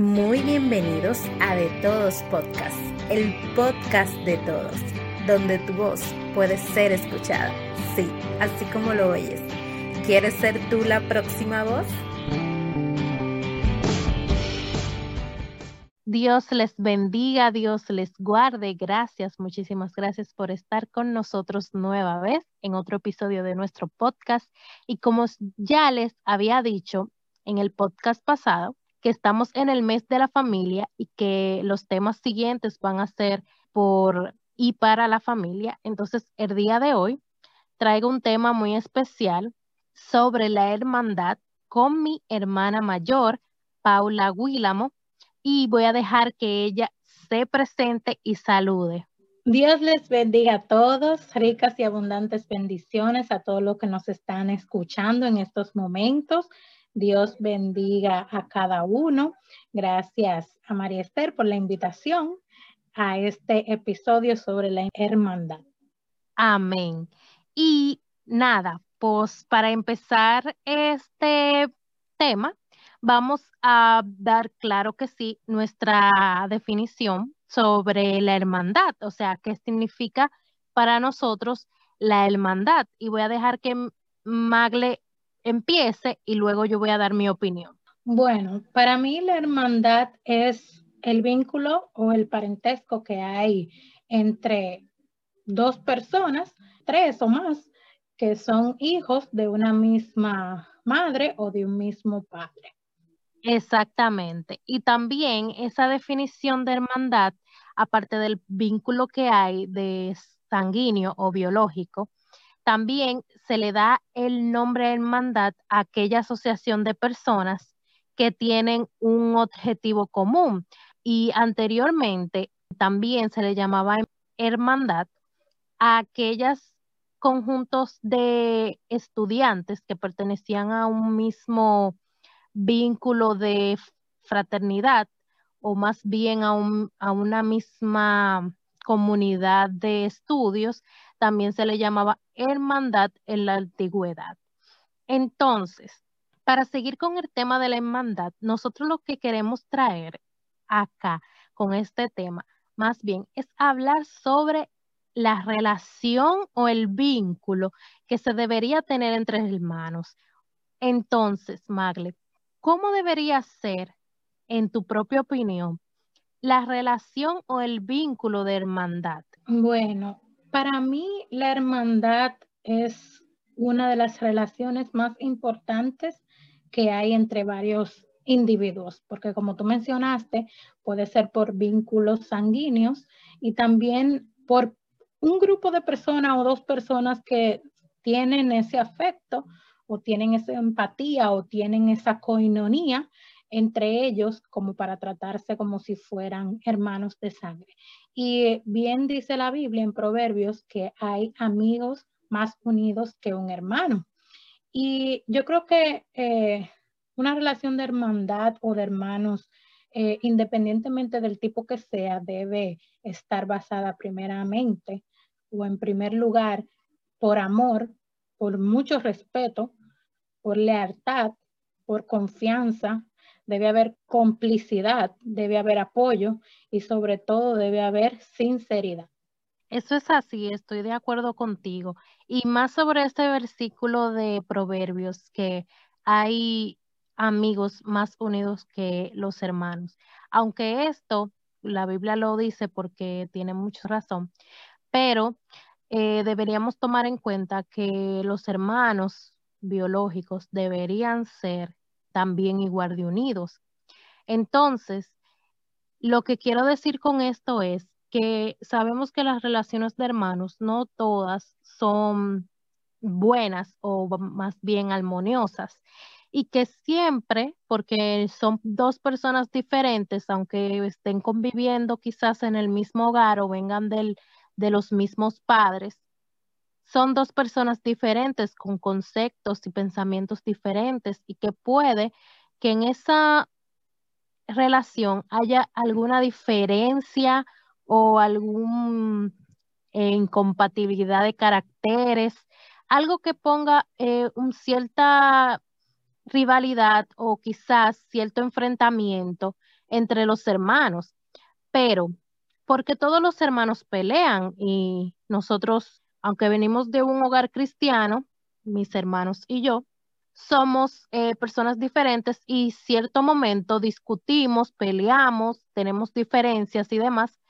Muy bienvenidos a De Todos Podcast, el podcast de todos, donde tu voz puede ser escuchada. Sí, así como lo oyes. ¿Quieres ser tú la próxima voz? Dios les bendiga, Dios les guarde. Gracias, muchísimas gracias por estar con nosotros nueva vez en otro episodio de nuestro podcast. Y como ya les había dicho en el podcast pasado, que estamos en el mes de la familia y que los temas siguientes van a ser por y para la familia. Entonces, el día de hoy traigo un tema muy especial sobre la hermandad con mi hermana mayor, Paula Guílamo y voy a dejar que ella se presente y salude. Dios les bendiga a todos, ricas y abundantes bendiciones a todos los que nos están escuchando en estos momentos. Dios bendiga a cada uno. Gracias a María Esther por la invitación a este episodio sobre la hermandad. Amén. Y nada, pues para empezar este tema, vamos a dar, claro que sí, nuestra definición sobre la hermandad, o sea, qué significa para nosotros la hermandad. Y voy a dejar que Magle empiece y luego yo voy a dar mi opinión. Bueno, para mí la hermandad es el vínculo o el parentesco que hay entre dos personas, tres o más, que son hijos de una misma madre o de un mismo padre. Exactamente. Y también esa definición de hermandad, aparte del vínculo que hay de sanguíneo o biológico, también se le da el nombre de hermandad a aquella asociación de personas que tienen un objetivo común. Y anteriormente también se le llamaba hermandad a aquellos conjuntos de estudiantes que pertenecían a un mismo vínculo de fraternidad o más bien a, a una misma comunidad de estudios, también se le llamaba hermandad en la antigüedad. Entonces, para seguir con el tema de la hermandad, nosotros lo que queremos traer acá con este tema, más bien, es hablar sobre la relación o el vínculo que se debería tener entre hermanos. Entonces, Magle, ¿Cómo debería ser, en tu propia opinión, la relación o el vínculo de hermandad? Bueno, para mí la hermandad es una de las relaciones más importantes que hay entre varios individuos, porque como tú mencionaste, puede ser por vínculos sanguíneos y también por un grupo de personas o dos personas que tienen ese afecto o tienen esa empatía o tienen esa coinonía entre ellos como para tratarse como si fueran hermanos de sangre. Y bien dice la Biblia en Proverbios que hay amigos más unidos que un hermano. Y yo creo que eh, una relación de hermandad o de hermanos, eh, independientemente del tipo que sea, debe estar basada primeramente o en primer lugar por amor, por mucho respeto por lealtad, por confianza, debe haber complicidad, debe haber apoyo y sobre todo debe haber sinceridad. Eso es así, estoy de acuerdo contigo. Y más sobre este versículo de Proverbios, que hay amigos más unidos que los hermanos. Aunque esto, la Biblia lo dice porque tiene mucha razón, pero eh, deberíamos tomar en cuenta que los hermanos biológicos deberían ser también igual de unidos. Entonces, lo que quiero decir con esto es que sabemos que las relaciones de hermanos no todas son buenas o más bien armoniosas y que siempre, porque son dos personas diferentes, aunque estén conviviendo quizás en el mismo hogar o vengan del, de los mismos padres, son dos personas diferentes con conceptos y pensamientos diferentes y que puede que en esa relación haya alguna diferencia o alguna eh, incompatibilidad de caracteres, algo que ponga eh, un cierta rivalidad o quizás cierto enfrentamiento entre los hermanos. Pero, porque todos los hermanos pelean y nosotros, aunque venimos de un hogar cristiano, mis hermanos y yo, somos eh, personas diferentes y cierto momento discutimos, peleamos, tenemos diferencias y demás,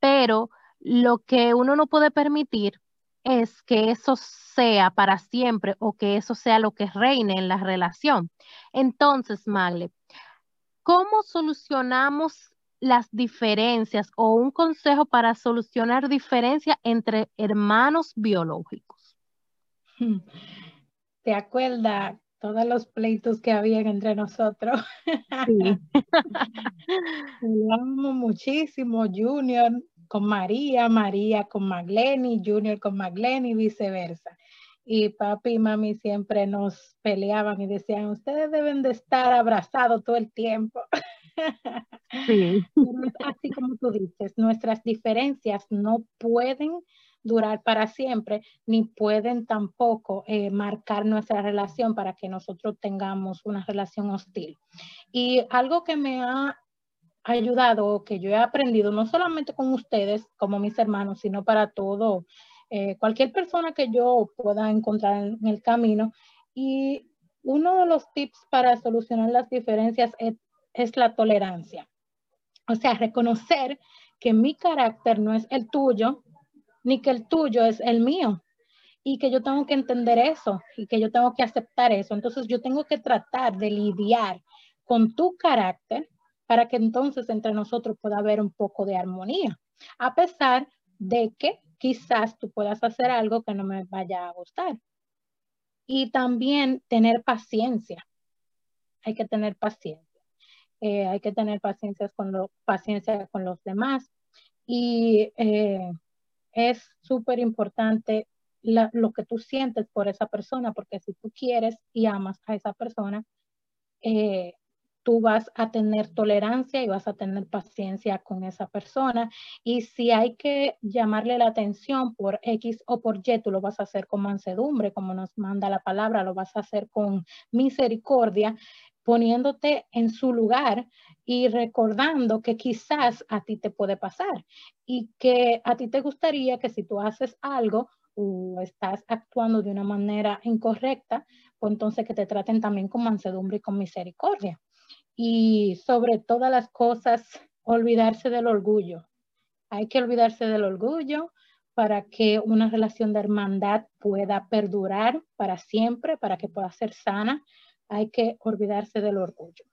pero lo que uno no puede permitir es que eso sea para siempre o que eso sea lo que reine en la relación. Entonces, Magle, ¿cómo solucionamos las diferencias o un consejo para solucionar diferencias entre hermanos biológicos? ¿Te acuerdas todos los pleitos que habían entre nosotros? Sí. Hablamos muchísimo, Junior con María, María con Magleni, Junior con Magleni y viceversa. Y papi y mami siempre nos peleaban y decían, ustedes deben de estar abrazados todo el tiempo. Sí. Así como tú dices, nuestras diferencias no pueden durar para siempre, ni pueden tampoco eh, marcar nuestra relación para que nosotros tengamos una relación hostil. Y algo que me ha ayudado, que yo he aprendido, no solamente con ustedes como mis hermanos, sino para todo, eh, cualquier persona que yo pueda encontrar en, el camino. Y uno de los tips para solucionar las diferencias es, es la tolerancia. O sea, reconocer que mi carácter no es el tuyo, ni que el tuyo es el mío y que yo tengo que entender eso y que yo tengo que aceptar eso. Entonces yo tengo que tratar de lidiar con tu carácter para que entonces entre nosotros pueda haber un poco de armonía, a pesar de que quizás tú puedas hacer algo que no me vaya a gustar. Y también tener paciencia. Hay que tener paciencia. Eh, hay que tener paciencia con, paciencia con los demás. Y eh, es súper importante lo que tú sientes por esa persona, porque si tú quieres y amas a esa persona, eh, tú vas a tener tolerancia y vas a tener paciencia con esa persona. Y si hay que llamarle la atención por X o por Y, tú lo vas a hacer con mansedumbre, como nos manda la palabra, lo vas a hacer con misericordia, poniéndote en su lugar y recordando que quizás a ti te puede pasar y que a ti te gustaría que si tú haces algo o estás actuando de una manera incorrecta, pues entonces que te traten también con mansedumbre y con misericordia y sobre todas las cosas, olvidarse del orgullo. Hay que olvidarse del orgullo para que una relación de hermandad pueda perdurar para siempre, para que pueda ser sana. Hay que olvidarse del orgullo.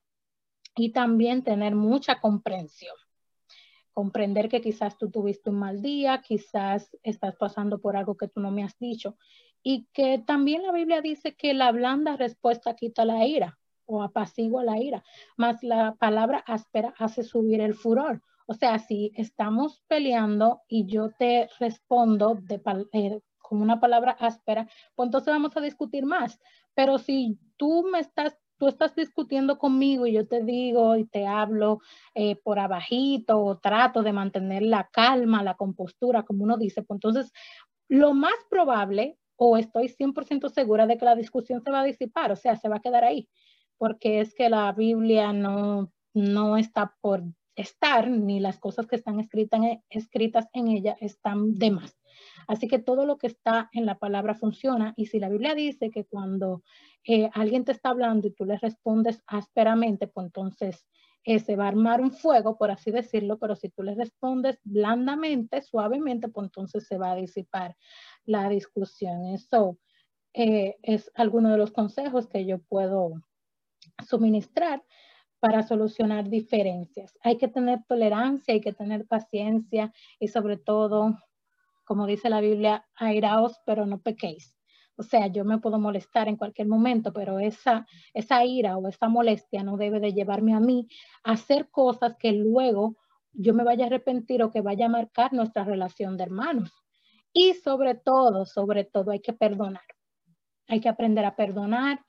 Y también tener mucha comprensión. Comprender que quizás tú tuviste un mal día, quizás estás pasando por algo que tú no me has dicho. Y que también la Biblia dice que la blanda respuesta quita la ira o apacigua la ira, más la palabra áspera hace subir el furor. O sea, si estamos peleando y yo te respondo de, eh, con una palabra áspera, pues entonces vamos a discutir más. Pero si tú me estás, tú estás discutiendo conmigo y yo te digo y te hablo eh, por abajito o trato de mantener la calma, la compostura, como uno dice, pues entonces lo más probable o estoy 100% segura de que la discusión se va a disipar, o sea, se va a quedar ahí porque es que la Biblia no, no está por estar, ni las cosas que están escritas en, escritas en ella están de más. Así que todo lo que está en la palabra funciona. Y si la Biblia dice que cuando eh, alguien te está hablando y tú le respondes ásperamente, pues entonces eh, se va a armar un fuego, por así decirlo, pero si tú le respondes blandamente, suavemente, pues entonces se va a disipar la discusión. Eso eh, es alguno de los consejos que yo puedo suministrar para solucionar diferencias. Hay que tener tolerancia, hay que tener paciencia y sobre todo, como dice la Biblia, airaos, pero no pequéis. O sea, yo me puedo molestar en cualquier momento, pero esa, esa ira o esa molestia no debe de llevarme a mí a hacer cosas que luego yo me vaya a arrepentir o que vaya a marcar nuestra relación de hermanos. Y sobre todo, sobre todo, hay que perdonar. Hay que aprender a perdonar,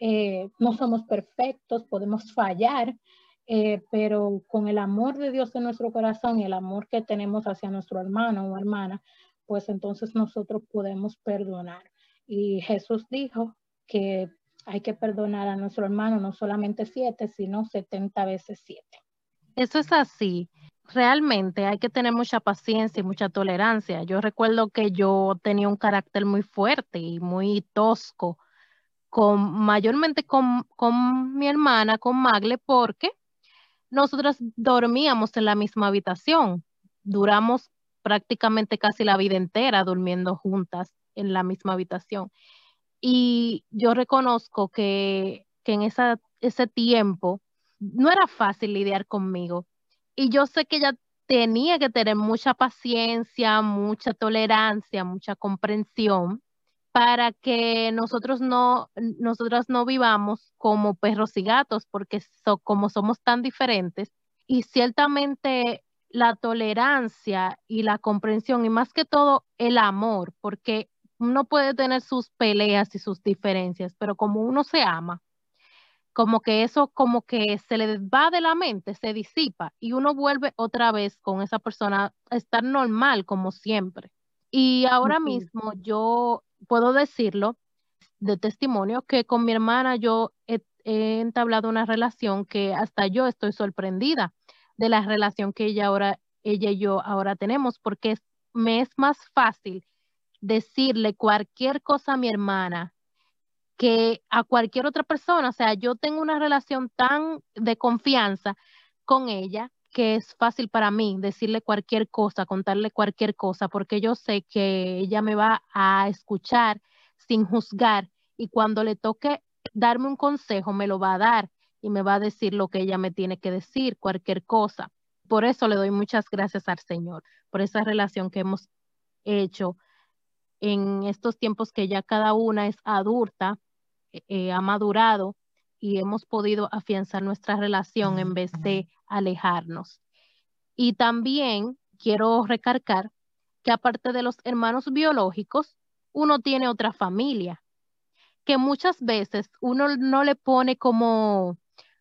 eh, no somos perfectos, podemos fallar, eh, pero con el amor de Dios en nuestro corazón y el amor que tenemos hacia nuestro hermano o hermana, pues entonces nosotros podemos perdonar. Y Jesús dijo que hay que perdonar a nuestro hermano no solamente siete, sino setenta veces siete. Eso es así. Realmente hay que tener mucha paciencia y mucha tolerancia. Yo recuerdo que yo tenía un carácter muy fuerte y muy tosco, mayormente con, con mi hermana, con Magle, porque nosotras dormíamos en la misma habitación. Duramos prácticamente casi la vida entera durmiendo juntas en la misma habitación. Y yo reconozco que, que en ese tiempo no era fácil lidiar conmigo. Y yo sé que ella tenía que tener mucha paciencia, mucha tolerancia, mucha comprensión para que nosotros no, nosotras no vivamos como perros y gatos, porque como somos tan diferentes, y ciertamente la tolerancia y la comprensión, y más que todo el amor, porque uno puede tener sus peleas y sus diferencias, pero como uno se ama, como que eso como que se le va de la mente, se disipa y uno vuelve otra vez con esa persona a estar normal como siempre. Y ahora mismo yo puedo decirlo de testimonio que con mi hermana yo he, entablado una relación que hasta yo estoy sorprendida de la relación que ella ahora ella y yo ahora tenemos porque me es más fácil decirle cualquier cosa a mi hermana que a cualquier otra persona. O sea, yo tengo una relación tan de confianza con ella que es fácil para mí decirle cualquier cosa, contarle cualquier cosa, porque yo sé que ella me va a escuchar sin juzgar y cuando le toque darme un consejo, me lo va a dar y me va a decir lo que ella me tiene que decir, cualquier cosa. Por eso le doy muchas gracias al Señor, por esa relación que hemos hecho en estos tiempos que ya cada una es adulta, eh, eh, ha madurado y hemos podido afianzar nuestra relación en vez de alejarnos. Y también quiero recargar que aparte de los hermanos biológicos, uno tiene otra familia, que muchas veces uno no le pone como,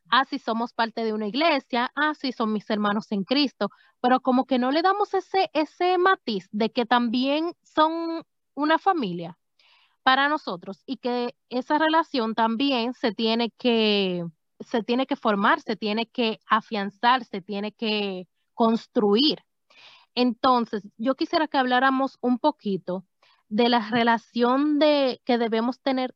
ah, si somos parte de una iglesia, ah, si son mis hermanos en Cristo, pero como que no le damos ese, ese matiz de que también son una familia para nosotros y que esa relación también se tiene que se tiene que formar, se tiene que afianzar, se tiene que construir. Entonces, yo quisiera que habláramos un poquito de la relación de, que debemos tener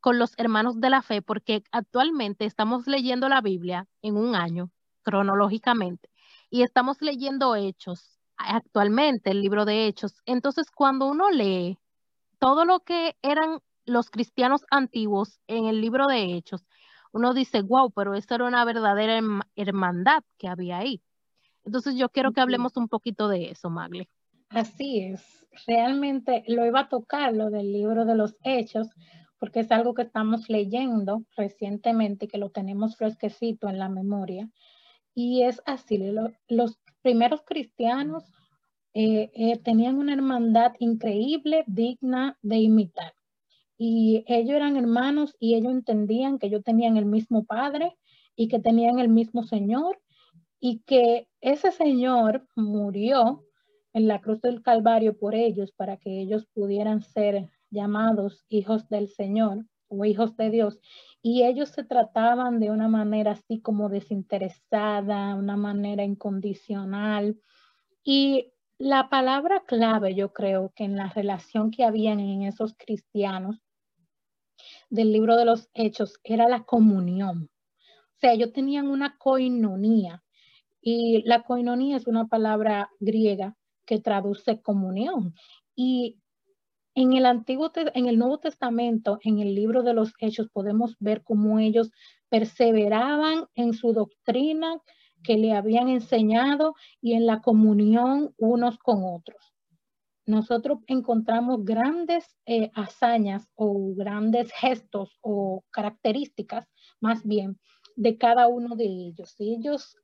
con los hermanos de la fe, porque actualmente estamos leyendo la Biblia en un año, cronológicamente, y estamos leyendo Hechos, actualmente el libro de Hechos. Entonces, cuando uno lee todo lo que eran los cristianos antiguos en el libro de Hechos, uno dice, wow, pero esa era una verdadera hermandad que había ahí. Entonces yo quiero que hablemos un poquito de eso, Magle. Así es, realmente lo iba a tocar, lo del libro de los Hechos, porque es algo que estamos leyendo recientemente y que lo tenemos fresquecito en la memoria. Y es así, los primeros cristianos eh, eh, tenían una hermandad increíble, digna de imitar. Y ellos eran hermanos y ellos entendían que ellos tenían el mismo Padre y que tenían el mismo Señor y que ese Señor murió en la cruz del Calvario por ellos para que ellos pudieran ser llamados hijos del Señor o hijos de Dios. Y ellos se trataban de una manera así como desinteresada, una manera incondicional. Y la palabra clave, yo creo que en la relación que habían en esos cristianos del libro de los hechos era la comunión. O sea, ellos tenían una coinonía y la coinonía es una palabra griega que traduce comunión. Y en el Antiguo, en el Nuevo Testamento, en el libro de los Hechos, podemos ver cómo ellos perseveraban en su doctrina, que le habían enseñado y en la comunión unos con otros. Nosotros encontramos grandes eh, hazañas o grandes gestos o características, más bien, de cada uno de ellos. Ellos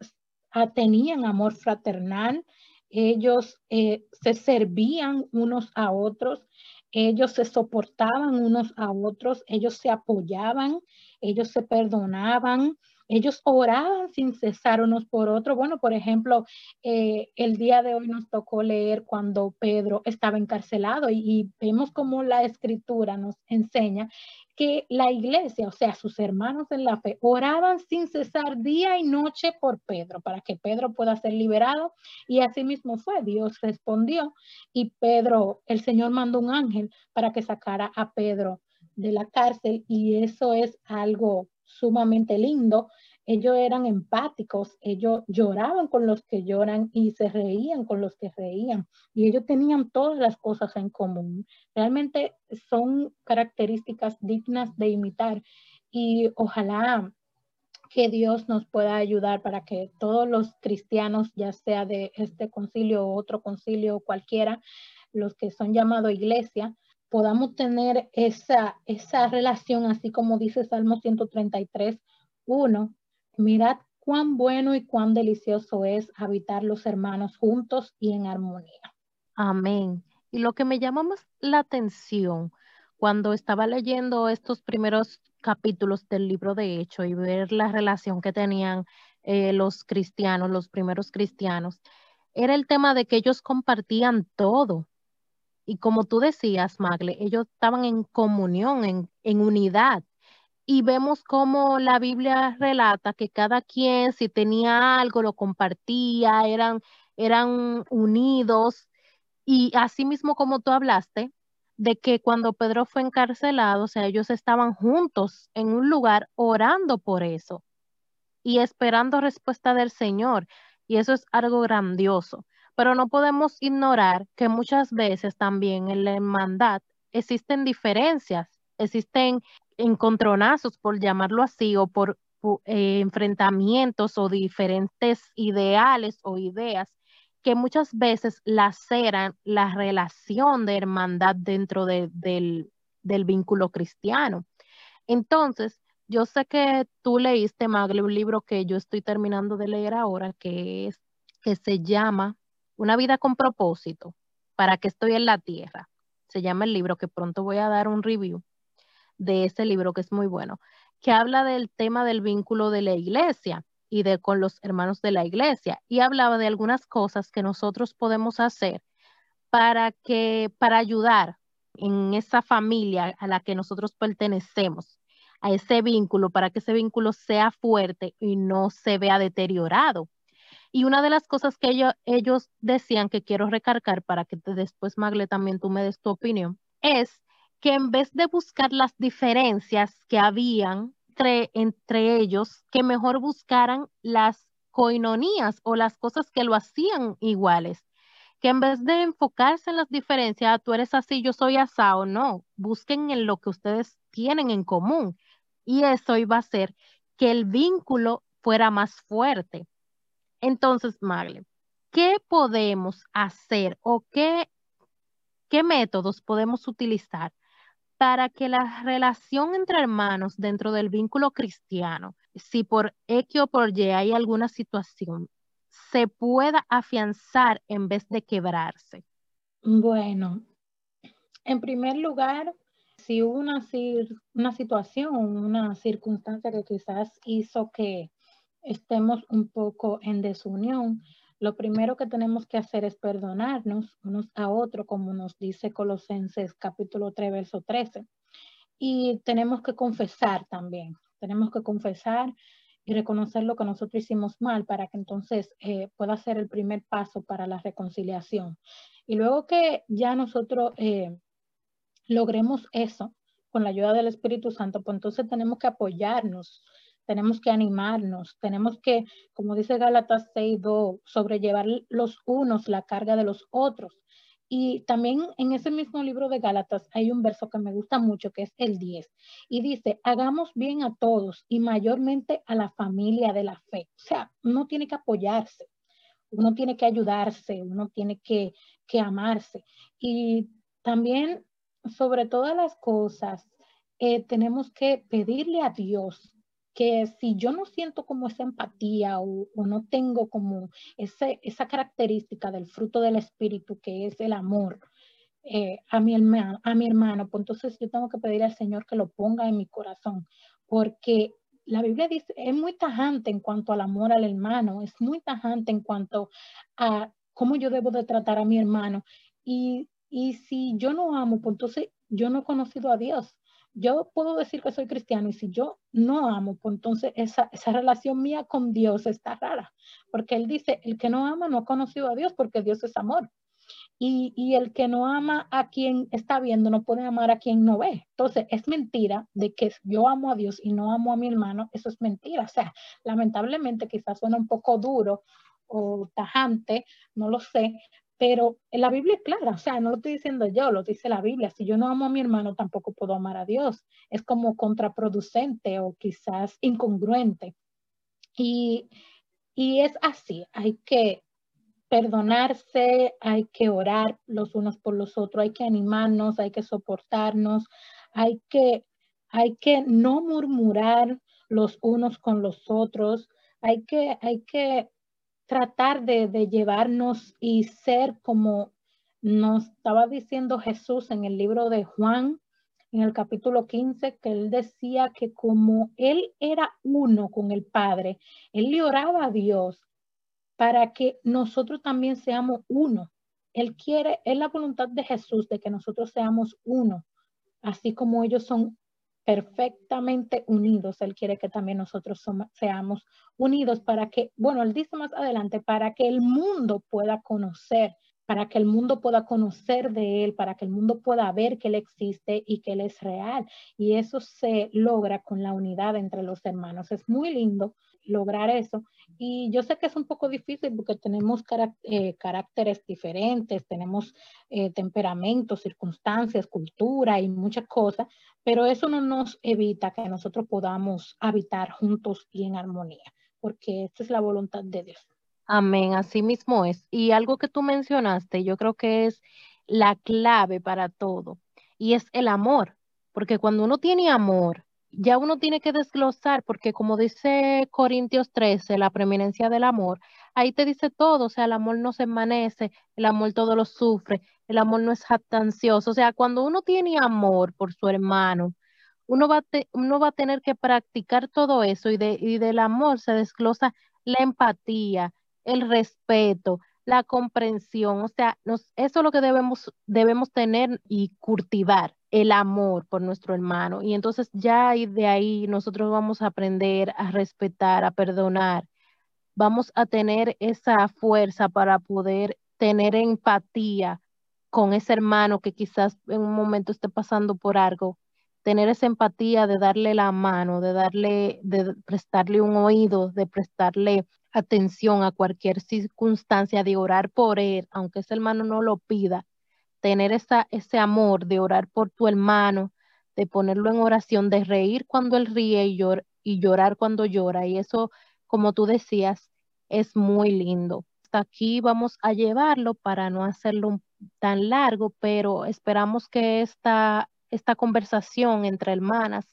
tenían amor fraternal, ellos eh, se servían unos a otros, ellos se soportaban unos a otros, ellos se apoyaban, ellos se perdonaban, ellos oraban sin cesar unos por otros. Bueno, por ejemplo, eh, el día de hoy nos tocó leer cuando Pedro estaba encarcelado y, vemos cómo la escritura nos enseña que la iglesia, o sea, sus hermanos en la fe, oraban sin cesar día y noche por Pedro, para que Pedro pueda ser liberado. Y así mismo fue, Dios respondió y Pedro, el Señor mandó un ángel para que sacara a Pedro de la cárcel y eso es algo sumamente lindo ellos eran empáticos, ellos lloraban con los que lloran y se reían con los que reían y ellos tenían todas las cosas en común. Realmente son características dignas de imitar y ojalá que Dios nos pueda ayudar para que todos los cristianos, ya sea de este concilio o otro concilio cualquiera, los que son llamados iglesia, podamos tener esa, esa relación, así como dice Salmo 133, 1, Mirad cuán bueno y cuán delicioso es habitar los hermanos juntos y en armonía. Amén. Y lo que me llama más la atención cuando estaba leyendo estos primeros capítulos del libro de Hecho y ver la relación que tenían eh, los cristianos, los primeros cristianos, era el tema de que ellos compartían todo. Y como tú decías, Magle, ellos estaban en comunión, en, en unidad y vemos cómo la Biblia relata que cada quien si tenía algo lo compartía, eran, eran unidos y así mismo como tú hablaste de que cuando Pedro fue encarcelado, o sea, ellos estaban juntos en un lugar orando por eso y esperando respuesta del Señor. Y eso es algo grandioso. Pero no podemos ignorar que muchas veces también en la hermandad existen diferencias, existen encontronazos, por llamarlo así, o por eh, enfrentamientos o diferentes ideales o ideas que muchas veces laceran la relación de hermandad dentro del, del, vínculo cristiano. Entonces, yo sé que tú leíste, Magle, un libro que yo estoy terminando de leer ahora, que es que se llama Una vida con propósito, para que estoy en la tierra. Se llama el libro que pronto voy a dar un review de ese libro que es muy bueno, que habla del tema del vínculo de la iglesia y de con los hermanos de la iglesia y hablaba de algunas cosas que nosotros podemos hacer para que para ayudar en esa familia a la que nosotros pertenecemos, a ese vínculo, para que ese vínculo sea fuerte y no se vea deteriorado. Y una de las cosas que ellos, decían que quiero recargar para que después, Magle, también tú me des tu opinión, es que en vez de buscar las diferencias que habían entre, entre ellos, que mejor buscaran las coinonías o las cosas que lo hacían iguales. Que en vez de enfocarse en las diferencias, ah, tú eres así, yo soy asado, no, busquen en lo que ustedes tienen en común. Y eso iba a hacer que el vínculo fuera más fuerte. Entonces, Magle, ¿qué podemos hacer o qué, qué métodos podemos utilizar para que la relación entre hermanos dentro del vínculo cristiano, si por X o por Y hay alguna situación, se pueda afianzar en vez de quebrarse? Bueno, en primer lugar, si hubo una, una situación, una circunstancia que quizás hizo que estemos un poco en desunión, lo primero que tenemos que hacer es perdonarnos unos a otros, como nos dice Colosenses capítulo 3, verso 13. Y tenemos que confesar también, tenemos que confesar y reconocer lo que nosotros hicimos mal para que entonces eh, pueda ser el primer paso para la reconciliación. Y luego que ya nosotros eh, logremos eso con la ayuda del Espíritu Santo, pues entonces tenemos que apoyarnos tenemos que animarnos, tenemos que, como dice Gálatas 6.2, sobrellevar los unos la carga de los otros. Y también en ese mismo libro de Gálatas hay un verso que me gusta mucho, que es el 10, y dice, hagamos bien a todos y mayormente a la familia de la fe. O sea, uno tiene que apoyarse, uno tiene que ayudarse, uno tiene que, que amarse. Y también, sobre todas las cosas, eh, tenemos que pedirle a Dios que si yo no siento como esa empatía o, no tengo como ese, esa característica del fruto del espíritu que es el amor eh, a, mi hermano, a mi hermano, pues entonces yo tengo que pedir al Señor que lo ponga en mi corazón, porque la Biblia dice, es muy tajante en cuanto al amor al hermano, es muy tajante en cuanto a cómo yo debo de tratar a mi hermano. Y, y si yo no amo, pues entonces yo no he conocido a Dios, yo puedo decir que soy cristiano y si yo no amo, pues entonces esa, esa relación mía con Dios está rara, porque Él dice, el que no ama no ha conocido a Dios porque Dios es amor. Y, y, el que no ama a quien está viendo no puede amar a quien no ve. Entonces, es mentira de que yo amo a Dios y no amo a mi hermano, eso es mentira. O sea, lamentablemente quizás suena un poco duro o tajante, no lo sé, pero la Biblia es clara, o sea, no lo estoy diciendo yo, lo dice la Biblia. Si yo no amo a mi hermano, tampoco puedo amar a Dios. Es como contraproducente o quizás incongruente. Y, y es así, hay que perdonarse, hay que orar los unos por los otros, hay que animarnos, hay que soportarnos, hay que, hay que no murmurar los unos con los otros, hay que, hay que tratar de, llevarnos y ser como nos estaba diciendo Jesús en el libro de Juan, en el capítulo 15, que él decía que como él era uno con el Padre, él le oraba a Dios para que nosotros también seamos uno. Él quiere, es la voluntad de Jesús de que nosotros seamos uno, así como ellos son perfectamente unidos. Él quiere que también nosotros seamos unidos para que, bueno, él dice más adelante, para que el mundo pueda conocer, para que el mundo pueda conocer de él, para que el mundo pueda ver que él existe y que él es real. Y eso se logra con la unidad entre los hermanos. Es muy lindo lograr eso. Y yo sé que es un poco difícil porque tenemos eh, caracteres diferentes, tenemos eh, temperamentos, circunstancias, cultura y muchas cosas, pero eso no nos evita que nosotros podamos habitar juntos y en armonía, porque esta es la voluntad de Dios. Amén, así mismo es. Y algo que tú mencionaste, yo creo que es la clave para todo, y es el amor, porque cuando uno tiene amor, ya uno tiene que desglosar, porque como dice Corintios 13, la preeminencia del amor, ahí te dice todo, o sea, el amor no se enmanece, el amor todo lo sufre, el amor no es jactancioso, o sea, cuando uno tiene amor por su hermano, uno va, uno va a tener que practicar todo eso y, de, y del amor se desglosa la empatía, el respeto, la comprensión, o sea, eso es lo que debemos, debemos tener y cultivar el amor por nuestro hermano. Y entonces ya de ahí nosotros vamos a aprender a respetar, a perdonar. Vamos a tener esa fuerza para poder tener empatía con ese hermano que quizás en un momento esté pasando por algo. Tener esa empatía de darle la mano, de darle, de prestarle un oído, de prestarle atención a cualquier circunstancia, de orar por él, aunque ese hermano no lo pida, tener esa, ese amor de orar por tu hermano, de ponerlo en oración, de reír cuando él ríe y, llorar cuando llora. Y eso, como tú decías, es muy lindo. Hasta aquí vamos a llevarlo para no hacerlo tan largo, pero esperamos que esta, esta conversación entre hermanas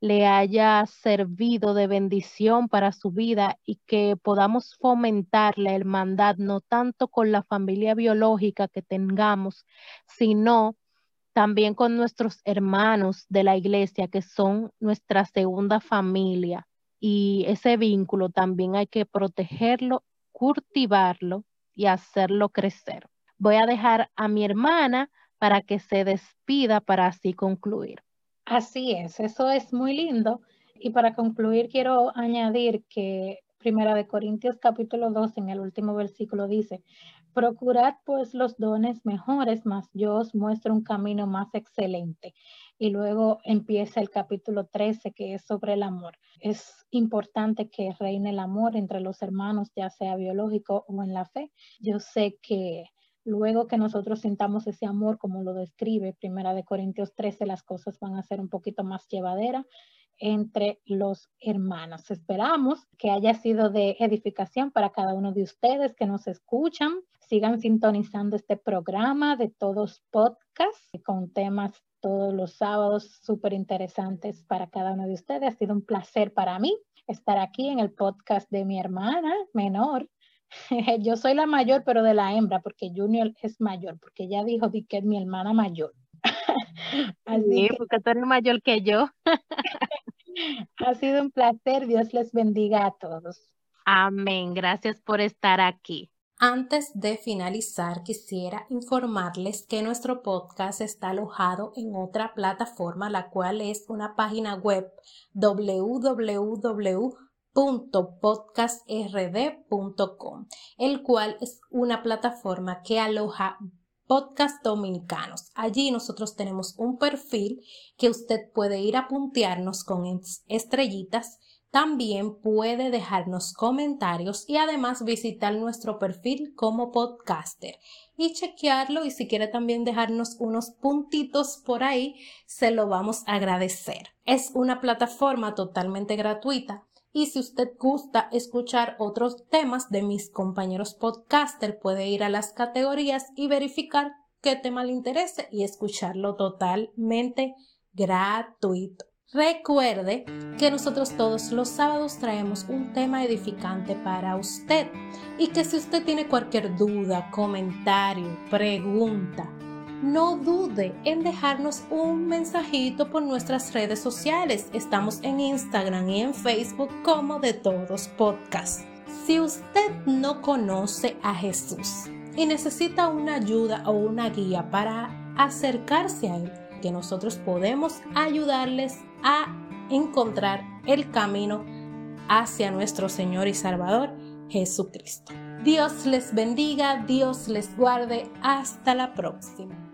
le haya servido de bendición para su vida y que podamos fomentar la hermandad no tanto con la familia biológica que tengamos, sino también con nuestros hermanos de la iglesia que son nuestra segunda familia. Y ese vínculo también hay que protegerlo, cultivarlo y hacerlo crecer. Voy a dejar a mi hermana para que se despida para así concluir. Así es, eso es muy lindo. Y para concluir, quiero añadir que Primera de Corintios capítulo 2 en el último versículo dice, procurad pues los dones mejores, mas yo os muestro un camino más excelente. Y luego empieza el capítulo 13 que es sobre el amor. Es importante que reine el amor entre los hermanos, ya sea biológico o en la fe. Yo sé que Luego que nosotros sintamos ese amor, como lo describe Primera de Corintios 13, las cosas van a ser un poquito más llevaderas entre los hermanos. Esperamos que haya sido de edificación para cada uno de ustedes que nos escuchan. Sigan sintonizando este programa de todos podcasts con temas todos los sábados súper interesantes para cada uno de ustedes. Ha sido un placer para mí estar aquí en el podcast de mi hermana menor, yo soy la mayor, pero de la hembra, porque Junior es mayor, porque ella dijo que es mi hermana mayor. Así porque tú eres mayor que yo. ha sido un placer. Dios les bendiga a todos. Amén. Gracias por estar aquí. Antes de finalizar, quisiera informarles que nuestro podcast está alojado en otra plataforma, la cual es una página web www.podcastrd.com, el cual es una plataforma que aloja podcast dominicanos. Allí nosotros tenemos un perfil que usted puede ir a puntearnos con estrellitas también puede dejarnos comentarios y además visitar nuestro perfil como podcaster y chequearlo y si quiere también dejarnos unos puntitos por ahí, se lo vamos a agradecer. Es una plataforma totalmente gratuita y si usted gusta escuchar otros temas de mis compañeros podcaster, puede ir a las categorías y verificar qué tema le interese y escucharlo totalmente gratuito. Recuerde que nosotros todos los sábados traemos un tema edificante para usted y que si usted tiene cualquier duda, comentario, pregunta, no dude en dejarnos un mensajito por nuestras redes sociales. Estamos en Instagram y en Facebook como de todos podcast. Si usted no conoce a Jesús y necesita una ayuda o una guía para acercarse a Él, que nosotros podemos ayudarles a encontrar el camino hacia nuestro Señor y Salvador Jesucristo. Dios les bendiga, Dios les guarde. Hasta la próxima.